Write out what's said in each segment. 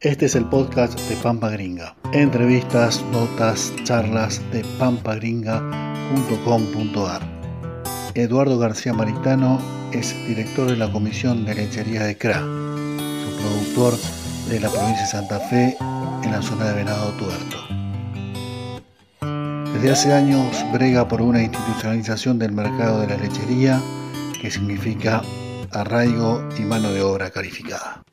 Este es el podcast de Pampa Gringa. Entrevistas, notas, charlas de pampagringa.com.ar. Eduardo García Maritano es director de la Comisión de Lechería de CRA, su productor de la provincia de Santa Fe en la zona de Venado Tuerto. Desde hace años brega por una institucionalización del mercado de la lechería que significa arraigo y mano de obra calificada.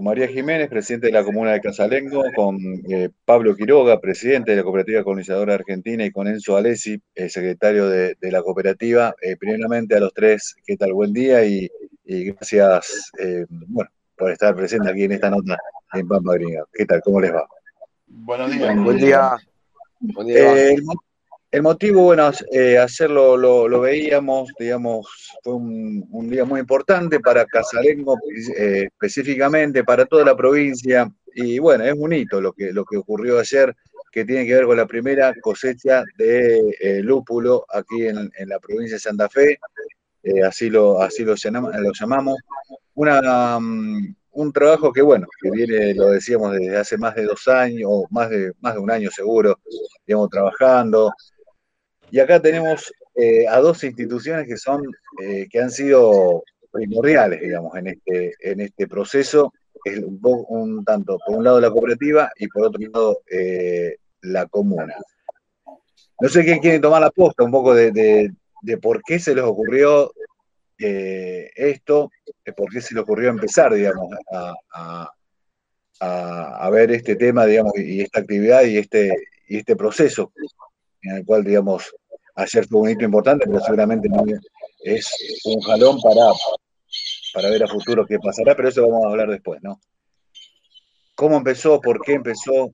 Con María Jiménez, presidente de la Comuna de Casalengo, con eh, Pablo Quiroga, presidente de la Cooperativa Colonizadora Argentina, y con Enzo Alessi, secretario de, la cooperativa. Eh, primeramente a los tres, ¿qué tal? Buen día y, gracias bueno, por estar presente aquí en esta nota en Pampa Gringa. ¿Qué tal? ¿Cómo les va? Buenos días. Buen día. Buen día. El motivo, bueno, eh, hacerlo lo, veíamos, digamos, fue un, día muy importante para Casalengo eh, específicamente, para toda la provincia, y bueno, es un hito lo que, lo que ocurrió ayer, que tiene que ver con la primera cosecha de eh, lúpulo aquí en, la provincia de Santa Fe, así, lo, así lo, lo llamamos. Una, mm, un trabajo que, bueno, que viene, lo decíamos, desde hace más de dos años, o más de, más de un año seguro, digamos, trabajando, y acá tenemos eh, a dos instituciones que son, eh, que han sido primordiales, digamos, en este, en este proceso. Es un, tanto, por un lado la cooperativa y por otro lado eh, la comuna. No sé quién quiere tomar la posta un poco de, por qué se les ocurrió esto, por qué se les ocurrió empezar, digamos, a, a, ver este tema, digamos, y esta actividad y este, y este proceso en el cual, digamos, ayer fue un hito importante, pero seguramente es un jalón para, para ver a futuro qué pasará, pero eso vamos a hablar después, ¿no? ¿Cómo empezó? ¿Por qué empezó?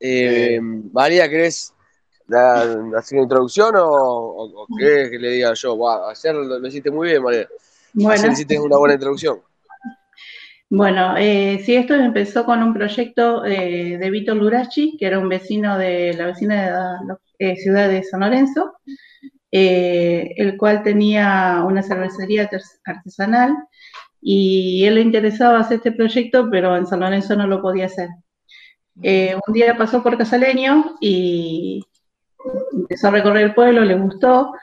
Eh, María, ¿querés hacer una introducción o, o, querés que le diga yo? ayer lo, hiciste muy bien, María. Bueno. Ayer hiciste una buena introducción. Bueno, eh, sí, esto empezó con un proyecto eh, de Víctor Lurachi, que era un vecino de la vecina de eh, ciudad de San Lorenzo, eh, el cual tenía una cervecería artesanal y él le interesaba hacer este proyecto, pero en San Lorenzo no lo podía hacer. Un día pasó por Casaleño y empezó a recorrer el pueblo, le gustó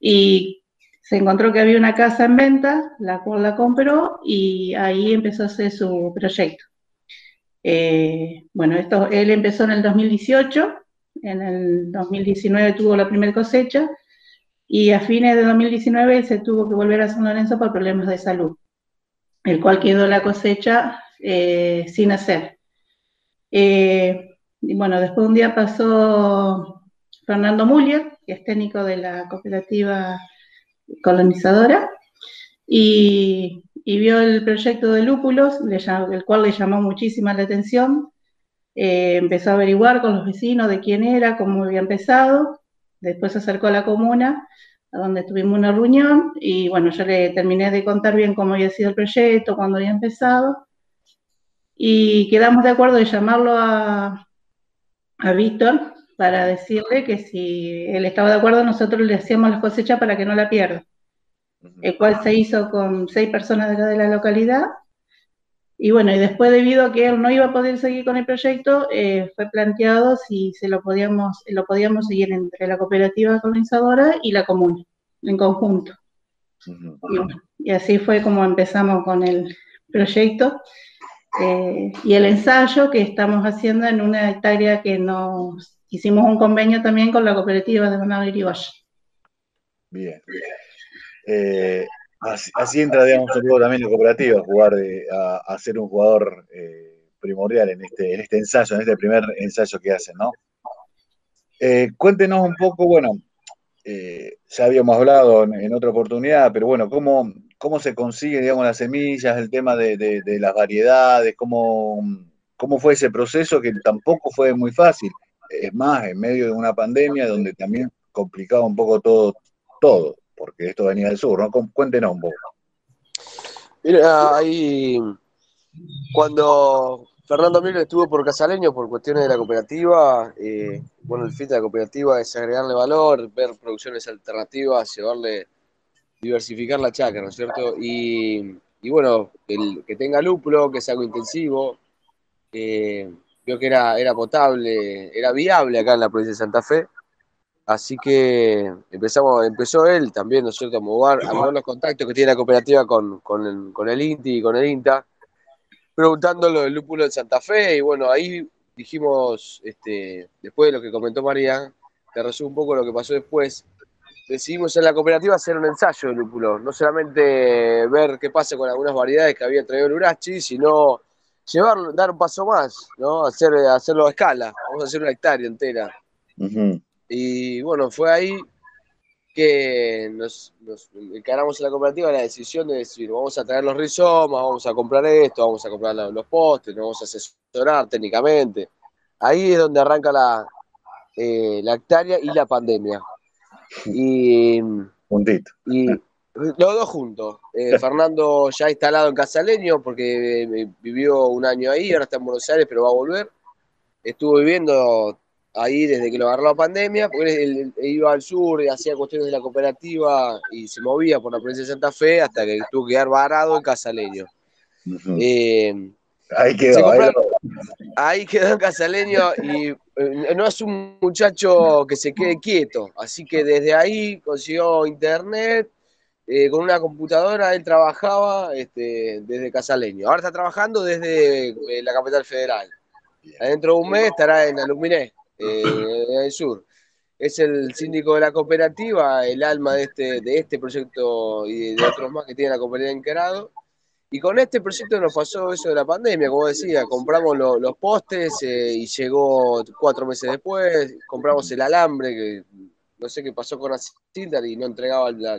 y se encontró que había una casa en venta, la cual la compró y ahí empezó a hacer su proyecto. bueno, esto, él empezó en el 2018 en el 2019 tuvo la primera cosecha y a fines de 2019 se tuvo que volver a San Lorenzo por problemas de salud, el cual quedó la cosecha eh, sin hacer. Eh, y bueno, después un día pasó Fernando Muller, que es técnico de la cooperativa colonizadora, y, vio el proyecto de lúpulos, el cual le llamó muchísima la atención, eh, empezó a averiguar con los vecinos de quién era, cómo había empezado, después se acercó a la comuna, a donde tuvimos una reunión, y bueno, yo le terminé de contar bien cómo había sido el proyecto, cuándo había empezado, y quedamos de acuerdo de llamarlo a, a Víctor para decirle que si él estaba de acuerdo, nosotros le hacíamos las cosechas para que no la pierda, el cual se hizo con seis personas de acá de la localidad, y bueno, y después debido a que él no iba a poder seguir con el proyecto, eh, fue planteado si se lo podíamos, lo podíamos seguir entre la cooperativa colonizadora y la comuna, en conjunto. y, así fue como empezamos con el proyecto eh, y el ensayo que estamos haciendo en una hectárea que nos hicimos un convenio también con la cooperativa de Bernardo Irigoyen. Bien. Eh, Así, entra, digamos, un poco también la cooperativa a jugar, a, ser un jugador eh, primordial en este, en este ensayo, en este primer ensayo que hacen, ¿no? Eh, cuéntenos un poco, bueno, ya habíamos hablado en, otra oportunidad, pero bueno, ¿cómo, cómo se consigue, digamos, las semillas, el tema de, las variedades, cómo, cómo fue ese proceso que tampoco fue muy fácil. Es más, en medio de una pandemia donde también complicaba un poco todo, todo porque esto venía del sur, ¿no? Cuéntenos un poco. Mira, ahí cuando Fernando Miller estuvo por Casaleño por cuestiones de la cooperativa. Eh, bueno, el fin de la cooperativa es agregarle valor, ver producciones alternativas, llevarle, diversificar la chacra, ¿no es cierto? Y, bueno, el, que tenga lúpulo, que sea algo intensivo. Eh, vio que era, era potable, era viable acá en la provincia de Santa Fe. Así que empezamos, empezó él también, ¿no es cierto?, a mover, a mover los contactos que tiene la cooperativa con, con, el, el INTI y con el INTA preguntándolo del lúpulo de Santa Fe y bueno, ahí dijimos, este, después de lo que comentó María, te resumo un poco lo que pasó después, decidimos en la cooperativa hacer un ensayo de lúpulo, no solamente ver qué pasa con algunas variedades que había traído el Urachi, sino llevarlo, dar un paso más, ¿no? Hacer, hacerlo a escala, vamos a hacer una hectárea entera. Y bueno, fue ahí que nos, encaramos en la cooperativa la decisión de decir, vamos a traer los rizomas, vamos a comprar esto, vamos a comprar los postes, nos vamos a asesorar técnicamente. Ahí es donde arranca la, eh, la hectárea y la pandemia. Y, y los dos juntos. Eh, Fernando ya instalado en Casaleño porque eh, vivió un año ahí, ahora está en Buenos Aires, pero va a volver. Estuvo viviendo ahí desde que lo agarró la pandemia, porque él, iba al sur y hacía cuestiones de la cooperativa y se movía por la provincia de Santa Fe hasta que tuvo que quedar varado en Casaleño. Eh, ahí quedó. Ahí, quedó en Casaleño y eh, no es un muchacho que se quede quieto, así que desde ahí consiguió internet. Eh, con una computadora él trabajaba este, desde Casaleño. Ahora está trabajando desde la capital federal. Dentro de un mes estará en Aluminé eh, el sur. Es el síndico de la cooperativa, el alma de este, de este proyecto y de otros más que tiene la cooperativa encarado. Y con este proyecto nos pasó eso de la pandemia, como decía, compramos los postes eh, y llegó cuatro meses después, compramos el alambre, que no sé qué pasó con Asildar y no entregaba la,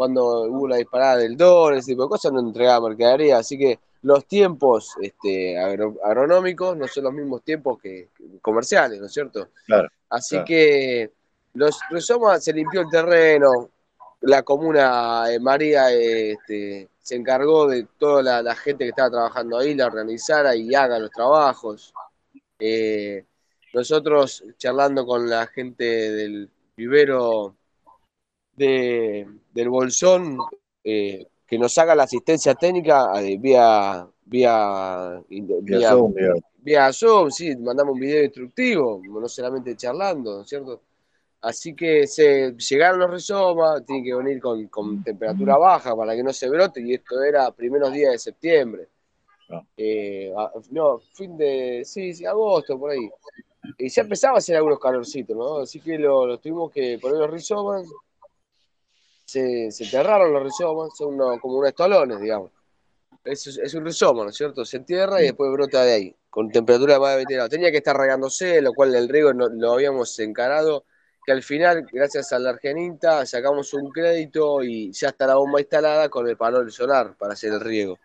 cuando hubo la disparada del dólar, ese tipo de cosas, no entregaba mercadería, así que los tiempos este, agronómicos no son los mismos tiempos que, comerciales, ¿no es cierto? Claro. Así que los Rizoma se limpió el terreno, la comuna eh, María este, se encargó de toda la, gente que estaba trabajando ahí, la organizara y haga los trabajos. Eh, nosotros charlando con la gente del vivero de, del Bolsón, eh, que nos haga la asistencia técnica eh, vía, vía, vía, Zoom, vía, Zoom, sí, mandamos un video instructivo, no solamente charlando, ¿no es cierto? Así que se llegaron los rizomas, tienen que venir con, con, temperatura baja para que no se brote, y esto era primeros días de septiembre. No. Ah. Eh, no, fin de, sí, sí, agosto, por ahí. Y ya empezaba a hacer algunos calorcitos, ¿no? Así que lo, lo tuvimos que poner los rizomas, se, se enterraron los rizomas, son como unos estolones, digamos. Es, es, un rizoma, ¿no es cierto? Se entierra y después brota de ahí, con temperatura más de 20 grados. Tenía que estar regándose, lo cual el riego no, lo habíamos encarado, que al final, gracias a la Argenita, sacamos un crédito y ya está la bomba instalada con el panel solar para hacer el riego.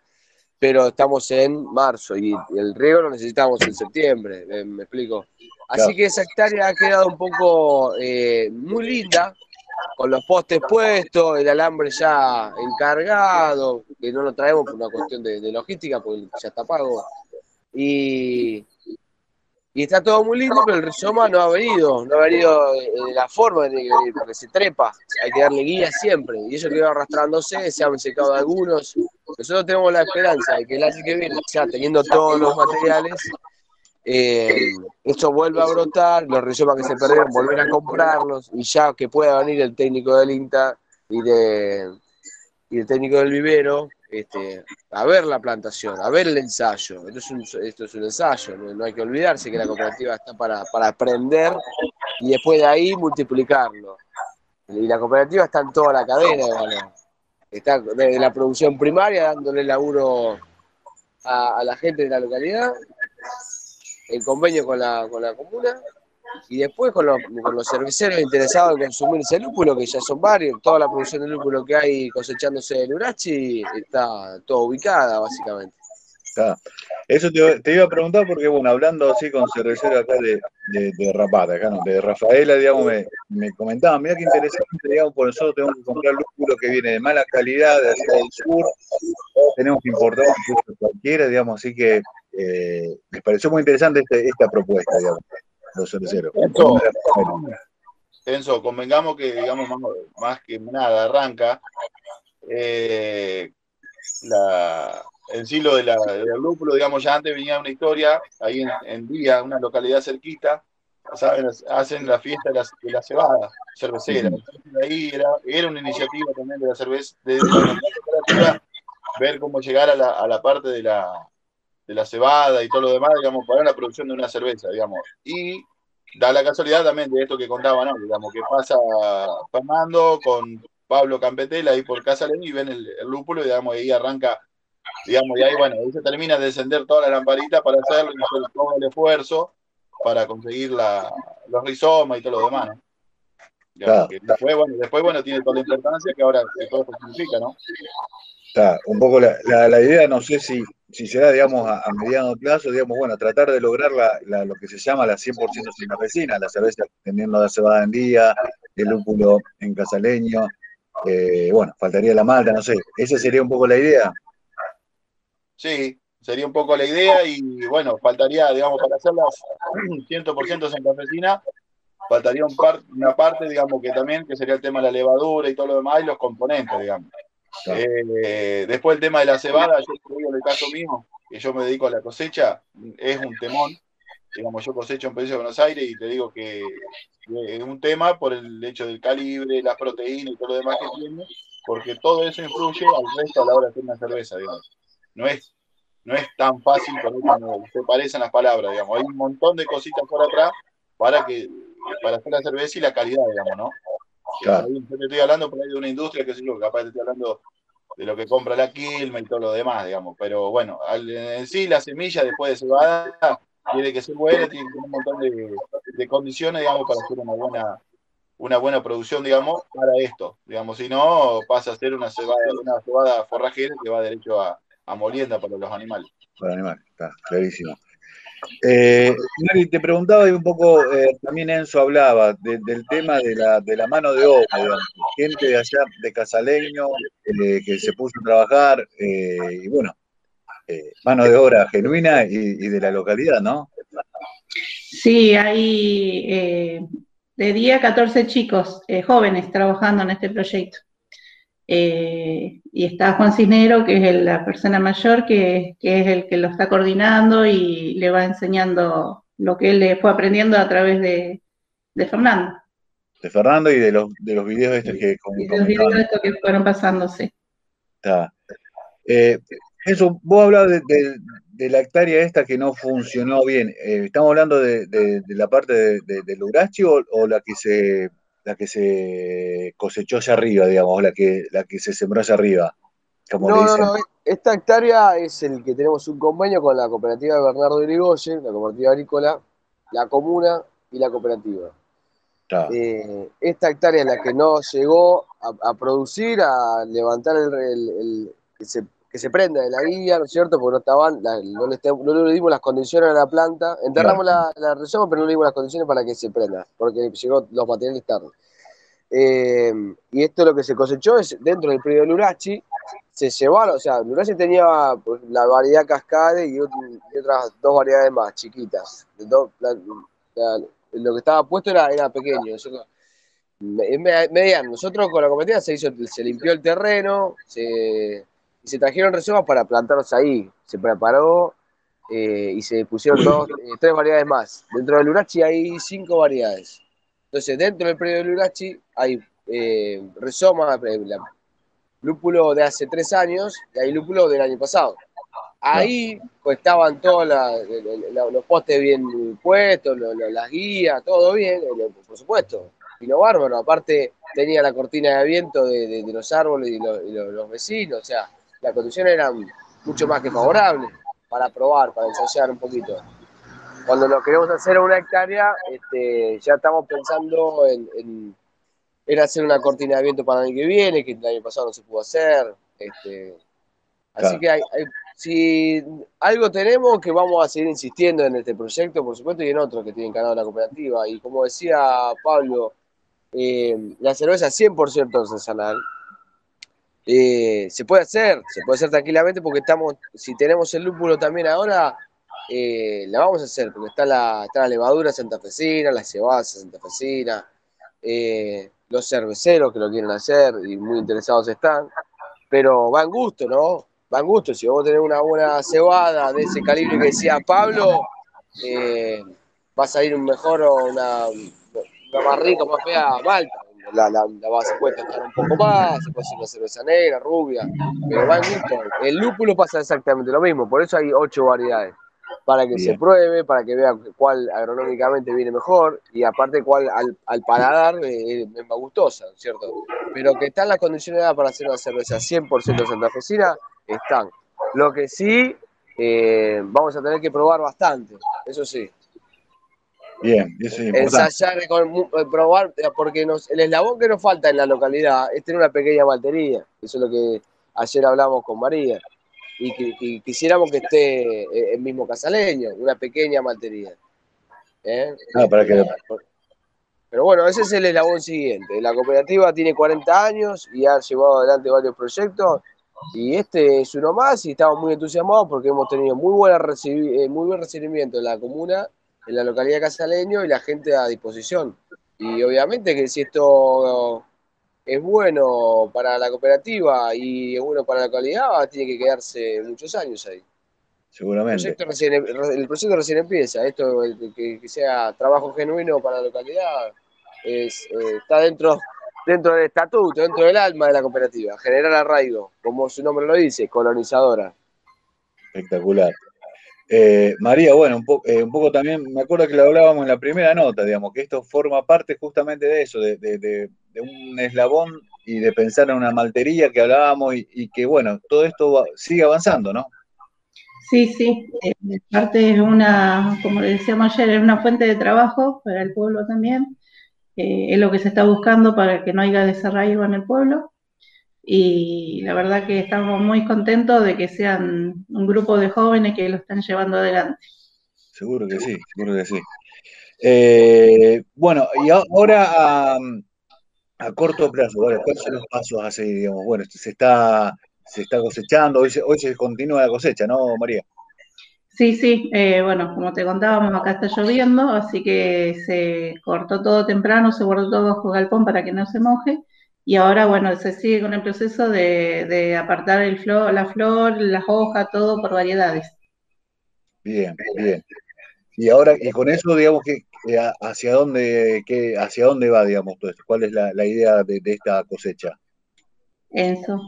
Pero estamos en marzo y el riego lo necesitamos en septiembre, me, explico. Así que esa hectárea ha quedado un poco eh, muy linda, con los postes puestos, el alambre ya encargado, que no lo traemos por una cuestión de, logística, porque ya está pago. Y, y, está todo muy lindo, pero el rizoma no ha venido, no ha venido de la forma que que venir, porque se trepa, hay que darle guía siempre, y eso quedó arrastrándose, se han secado algunos. Nosotros tenemos la esperanza de que el año que viene, ya teniendo todos los materiales, eh, esto vuelve a brotar, los rizomas que se perdieron, volver a comprarlos y ya que pueda venir el técnico del INTA y, el técnico del vivero este, a ver la plantación, a ver el ensayo. Esto es un, esto es un ensayo, no, hay que olvidarse que la cooperativa está para, aprender y después de ahí multiplicarlo. Y la cooperativa está en toda la cadena, está desde la producción primaria dándole laburo a la gente de la localidad el convenio con la, con la comuna y después con los, con los cerveceros interesados en consumir ese lúpulo, que ya son varios, toda la producción de lúpulo que hay cosechándose en Urachi está toda ubicada básicamente. Eso te, iba a preguntar porque, bueno, hablando así con cerveceros acá de, de, de Rapata, acá no, de Rafaela, digamos, me, me comentaban, mira qué interesante, digamos, por nosotros tenemos que comprar lúpulo que viene de mala calidad, de hacia el sur, tenemos que importar incluso cualquiera, digamos, así que eh, les pareció muy interesante este, esta propuesta, digamos, los cerveceros. Enzo, convengamos que, digamos, más, que nada, arranca eh, la, el siglo de la, del lúpulo, digamos, ya antes venía una historia, ahí en, en Día, una localidad cerquita, ¿saben? hacen la fiesta de la, de la cebada cervecera. ahí era, era, una iniciativa también de la cerveza, de, la ver cómo llegar a la, a la parte de la, de la cebada y todo lo demás, digamos, para la producción de una cerveza, digamos. Y da la casualidad también de esto que contaba, ¿no? Digamos, que pasa Fernando con Pablo Campetela ahí por Casa y ven el, el, lúpulo y digamos, ahí arranca, digamos, y ahí, bueno, ahí se termina de encender toda la lamparita para hacerlo y todo el esfuerzo para conseguir la, los rizomas y todo lo demás, ¿no? Claro. Después, bueno, después, bueno, tiene toda la importancia que ahora todo significa, ¿no? Está, un poco la, la, la, idea, no sé si, si será, digamos, a, a, mediano plazo, digamos, bueno, tratar de lograr la, lo que se llama la 100% vecina, la cerveza teniendo la cebada en día, el lúpulo en casaleño, eh, bueno, faltaría la malta, no sé, esa sería un poco la idea. Sí, sería un poco la idea y bueno, faltaría, digamos, para hacerlas 100% santafesina, faltaría un par, una parte, digamos, que también, que sería el tema de la levadura y todo lo demás y los componentes, digamos. Eh, después el tema de la cebada, yo digo en el caso mío, que yo me dedico a la cosecha, es un temón. Digamos, yo cosecho en provincia de Buenos Aires y te digo que es un tema por el hecho del calibre, las proteínas y todo lo demás que tiene, porque todo eso influye al resto a la hora de hacer una cerveza, digamos. No es, no es tan fácil como se parecen las palabras, digamos. Hay un montón de cositas por atrás para que para hacer la cerveza y la calidad, digamos, ¿no? Claro. Yo te estoy hablando por ahí de una industria que es lo capaz te estoy hablando de lo que compra la Quilma y todo lo demás, digamos. Pero bueno, en sí la semilla después de cebada tiene que ser buena, tiene que tener un montón de, de, condiciones, digamos, para hacer una buena, una buena producción, digamos, para esto. Digamos, si no, pasa a ser una cebada, una cebada forrajera que va derecho a molienda para los animales. Para animales, está clarísimo. Eh, Mari, te preguntaba y un poco, eh, también Enzo hablaba de, del tema de la, de la, mano de obra, gente de allá, de Casaleño, eh, que se puso a trabajar, eh, y bueno, eh, mano de obra genuina y, y, de la localidad, ¿no? Sí, hay de día 14 chicos jóvenes trabajando en este proyecto. Eh, y está Juan Cisnero, que es la persona mayor, que, que, es el que lo está coordinando y le va enseñando lo que él le fue aprendiendo a través de, de Fernando. De Fernando y de los, de los videos estos que... Y de los videos estos que fueron pasándose. Está. Eh, eso, vos hablabas de, de, de, la hectárea esta que no funcionó bien. Eh, ¿Estamos hablando de, la parte de, del Urachi o, o la que se la que se cosechó hacia arriba, digamos, la que, la que se sembró hacia arriba. Como no, no, no, esta hectárea es el que tenemos un convenio con la cooperativa de Bernardo Irigoyen, la cooperativa agrícola, la comuna y la cooperativa. Eh, esta hectárea es la que no llegó a, a producir, a levantar el, que, se, prenda de la guía, ¿no es cierto? Porque no estaban, la, no, le, no, le, dimos las condiciones a la planta, enterramos claro. la, la reserva, pero no le dimos las condiciones para que se prenda, porque llegó los materiales tarde. Eh, y esto lo que se cosechó es dentro del periodo de Lurachi, se llevaron, o sea, Lurachi tenía pues, la variedad cascade y, y, otras dos variedades más chiquitas. Do, la, la, lo que estaba puesto era, era pequeño. Nosotros, mediano. Nosotros con la cooperativa se hizo, se limpió el terreno, se, y se trajeron reservas para plantarlos ahí. Se preparó eh, y se pusieron dos, eh, tres variedades más. Dentro del Lurachi hay cinco variedades. Entonces, dentro del periodo de Lurachi hay eh, Rizoma, eh, lúpulo de hace tres años y hay lúpulo del año pasado. Ahí pues, estaban todos los postes bien puestos, las guías, todo bien, por supuesto. Y lo bárbaro, aparte tenía la cortina de viento de, de, de los árboles y, lo, y los vecinos, o sea, las condiciones eran mucho más que favorables para probar, para ensayar un poquito cuando lo queremos hacer a una hectárea, este, ya estamos pensando en, en, en, hacer una cortina de viento para el año que viene, que el año pasado no se pudo hacer. Este, así que hay, hay, si algo tenemos, que vamos a seguir insistiendo en este proyecto, por supuesto, y en otros que tienen ganado la cooperativa. Y como decía Pablo, eh, la cerveza 100% artesanal. Eh, se puede hacer, se puede hacer tranquilamente porque estamos, si tenemos el lúpulo también ahora, eh, la vamos a hacer, porque está la, está la levadura santafesina, la cebada santafesina, eh, los cerveceros que lo quieren hacer y muy interesados están, pero va en gusto, ¿no? Va en gusto. Si vos tenés una buena cebada de ese calibre que decía Pablo, eh, va a salir un mejor una, una más rica, más fea, malta. La, la, la base puede estar un poco más, se puede hacer una cerveza negra, rubia, pero va en gusto. El lúpulo pasa exactamente lo mismo, por eso hay ocho variedades para que se pruebe, para que vea cuál agronómicamente viene mejor y aparte cuál al, al paladar eh, es más gustosa, ¿cierto? Pero que están las condiciones para hacer una cerveza 100% santafesina, están. Lo que sí, eh, vamos a tener que probar bastante, eso sí. Bien, eso es Ensayar, eh, probar, porque nos, el eslabón que nos falta en la localidad es tener una pequeña maltería, eso es lo que ayer hablamos con María y que, quisiéramos que esté eh, el mismo casaleño, una pequeña maltería. ¿Eh? Ah, para que... Pero bueno, ese es el eslabón siguiente. La cooperativa tiene 40 años y ha llevado adelante varios proyectos y este es uno más y estamos muy entusiasmados porque hemos tenido muy, buena eh, muy buen recibimiento en la comuna, en la localidad de Casaleño y la gente a disposición. Y obviamente que si esto es bueno para la cooperativa y es bueno para la calidad, tiene que quedarse muchos años ahí. Seguramente. El proyecto recién, em, el proyecto recién empieza. Esto, que, sea trabajo genuino para la localidad, es, eh, está dentro, dentro del estatuto, dentro del alma de la cooperativa. Generar arraigo, como su nombre lo dice, colonizadora. Espectacular. Eh, María, bueno, eh, un, poco también, me acuerdo que lo hablábamos en la primera nota, digamos, que esto forma parte justamente de eso, de, un eslabón y de pensar en una maltería que hablábamos y, que, bueno, todo esto sigue avanzando, ¿no? Sí, sí, eh, parte es una, como le decíamos ayer, es una fuente de trabajo para el pueblo también, es lo que se está buscando para que no haya desarraigo en el pueblo y la verdad que estamos muy contentos de que sean un grupo de jóvenes que lo están llevando adelante. Seguro que sí, seguro que sí. Eh, bueno, y ahora a, corto plazo, ¿cuáles son los pasos a seguir? Digamos? Bueno, se está, se está cosechando, hoy se, hoy se continúa la cosecha, ¿no, María? Sí, sí, eh, bueno, como te contábamos, acá está lloviendo, así que se cortó todo temprano, se guardó todo bajo galpón para que no se moje y ahora, bueno, se sigue con el proceso de, apartar el flor, la flor, las hojas, todo por variedades. Bien, bien. Y ahora, y con eso, digamos, que hacia dónde, que, hacia dónde va, digamos, todo esto? ¿Cuál es la, idea de, esta cosecha? Eso.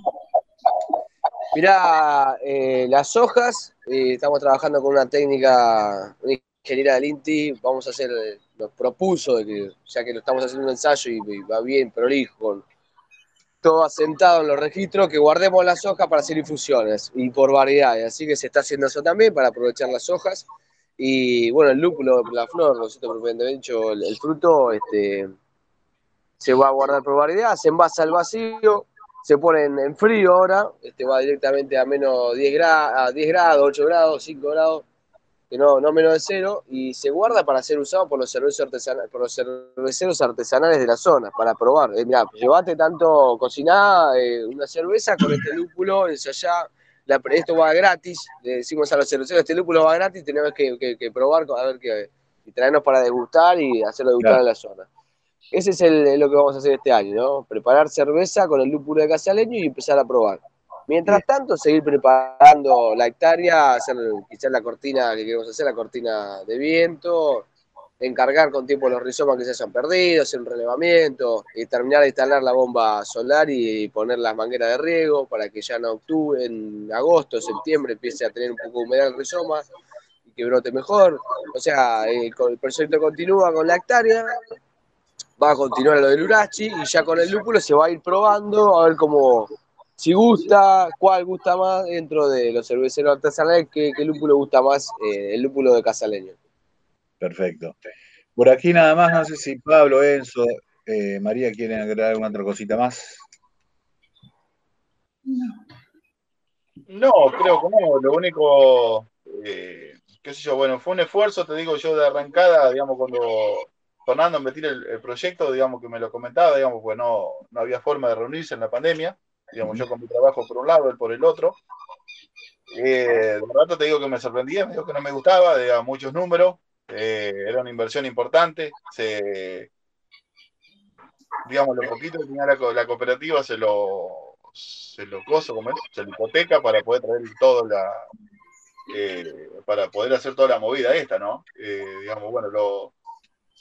Mirá, eh, las hojas, eh, estamos trabajando con una técnica, una ingeniera del INTI, vamos a hacer, nos propuso, de que, ya que lo estamos haciendo un ensayo y, y va bien prolijo con todo asentado en los registros, que guardemos las hojas para hacer infusiones y por variedades. Así que se está haciendo eso también para aprovechar las hojas. Y bueno, el lúpulo, la flor, nosotros propiamente dicho, el, fruto, este, se va a guardar por variedad, se envasa al vacío, se pone en, frío ahora, este va directamente a menos 10 grados, a 10 grados, 8 grados, 5 grados que no, no menos de cero, y se guarda para ser usado por los cerveceros artesanales, por los cerveceros artesanales de la zona, para probar. Eh, mirá, llevate tanto cocinada, eh, una cerveza con este lúpulo, ensayá, la, esto va gratis, le decimos a los cerveceros, este lúpulo va gratis, tenemos que, que, probar, a ver qué, y traernos para degustar y hacerlo degustar en la zona. Ese es el, lo que vamos a hacer este año, ¿no? Preparar cerveza con el lúpulo de casaleño y empezar a probar. Mientras tanto, seguir preparando la hectárea, hacer quizás la cortina que queremos hacer, la cortina de viento, encargar con tiempo los rizomas que se hayan perdido, hacer un relevamiento, y terminar de instalar la bomba solar y poner las mangueras de riego para que ya en octubre, en agosto, septiembre empiece a tener un poco de humedad el rizoma y que brote mejor. O sea, el, el proyecto continúa con la hectárea, va a continuar lo del Urachi y ya con el lúpulo se va a ir probando a ver cómo si gusta, cuál gusta más dentro de los cerveceros artesanales, qué, lúpulo gusta más, eh, el lúpulo de Casaleño. Perfecto. Por aquí nada más, no sé si Pablo, Enzo, eh, María quieren agregar alguna otra cosita más. No, creo que no. Lo único, eh, qué sé yo, bueno, fue un esfuerzo, te digo yo, de arrancada, digamos, cuando Fernando me el, el proyecto, digamos, que me lo comentaba, digamos, pues no, no había forma de reunirse en la pandemia digamos, yo con mi trabajo por un lado, él por el otro. Eh, de rato te digo que me sorprendía, me dijo que no me gustaba, de muchos números, eh, era una inversión importante, se, digamos, lo poquito que tenía la, cooperativa se lo, se lo coso, como se lo hipoteca para poder traer todo la, eh, para poder hacer toda la movida esta, ¿no? Digamos, bueno, lo,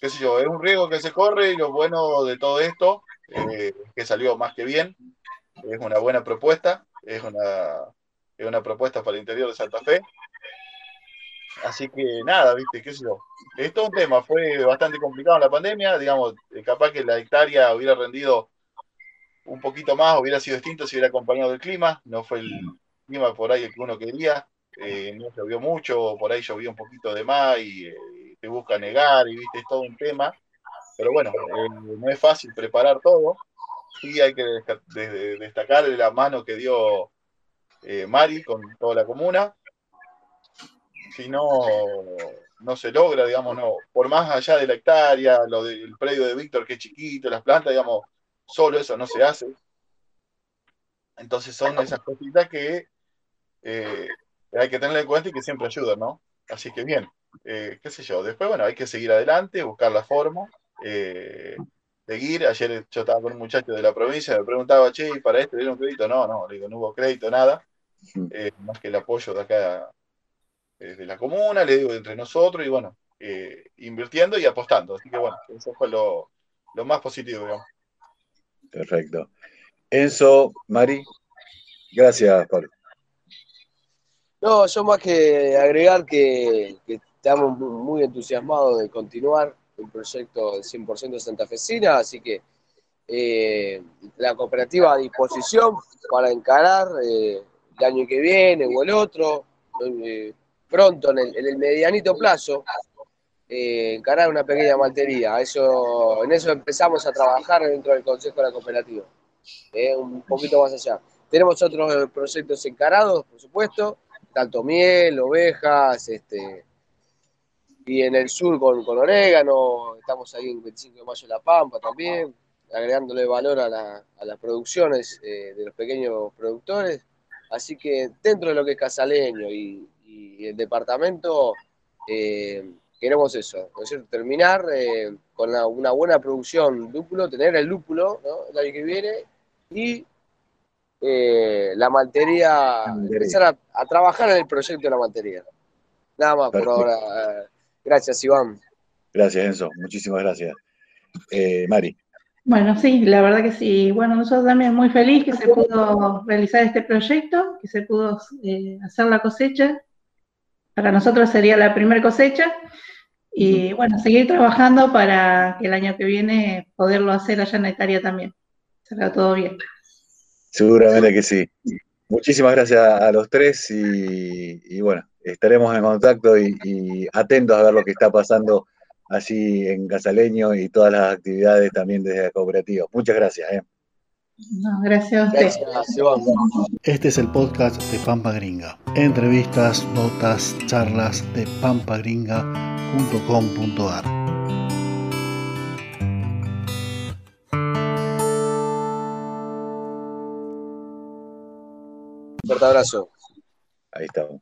qué sé yo, es un riesgo que se corre y lo bueno de todo esto es que salió más que bien, es una buena propuesta, es una, es una propuesta para el interior de Santa Fe. Así que nada, viste, qué sé yo. Es todo un tema, fue bastante complicado en la pandemia, digamos, eh, capaz que la hectárea hubiera rendido un poquito más, hubiera sido distinto si hubiera acompañado el clima, no fue el clima por ahí el que uno quería, eh, no llovió mucho, por ahí llovió un poquito de más y eh, te busca negar y viste, es todo un tema, pero bueno, no es fácil preparar todo, sí hay que destacar la mano que dio Mari con toda la comuna, si no, no se logra, digamos, no, por más allá de la hectárea, lo del predio de Víctor que es chiquito, las plantas, digamos, solo eso no se hace. Entonces son esas cositas que eh, hay que tener en cuenta y que siempre ayudan, ¿no? Así que bien, eh, qué sé yo. Después, bueno, hay que seguir adelante, buscar la forma, eh, seguir. Ayer yo estaba con un muchacho de la provincia, me preguntaba, che, ¿para esto dieron crédito? No, no, digo, no hubo crédito, nada. más que el apoyo de acá de la comuna, le digo, entre nosotros, y bueno, eh, invirtiendo y apostando. Así que bueno, eso fue lo, más positivo, digamos. Perfecto. Enzo, Mari, gracias, Pablo. No, yo más que agregar que, estamos muy entusiasmados de continuar el proyecto 100% santafesina, así que eh, la cooperativa a disposición para encarar eh, el año que viene o el otro pronto, en el, medianito plazo, eh, encarar una pequeña maltería. Eso, en eso empezamos a trabajar dentro del Consejo de la Cooperativa, eh, un poquito más allá. Tenemos otros proyectos encarados, por supuesto, tanto miel, ovejas, este, y en el sur con, con orégano, estamos ahí en 25 de mayo en La Pampa también, agregándole valor a, las producciones eh, de los pequeños productores. Así que dentro de lo que es casaleño y, y el departamento eh, queremos eso, terminar eh, con una buena producción lúpulo, tener el lúpulo el año que viene y la maltería, empezar a, trabajar en el proyecto de la maltería. Nada más por ahora. Gracias, Iván. Gracias, Enzo. Muchísimas gracias. Mari. Bueno, sí, la verdad que sí. Bueno, nosotros también muy feliz que se pudo realizar este proyecto, que se pudo hacer la cosecha para nosotros sería la primera cosecha. Y bueno, seguir trabajando para que el año que viene poderlo hacer allá en Italia también. Será todo bien. Seguramente que sí. Muchísimas gracias a los tres y, bueno, estaremos en contacto y, atentos a ver lo que está pasando así en Casaleño y todas las actividades también desde la cooperativa. Muchas gracias. ¿eh? No, gracias a usted. Este es el podcast de Pampa Gringa. Entrevistas, notas, charlas de pampagringa.com.ar. Un fuerte abrazo. Ahí estamos.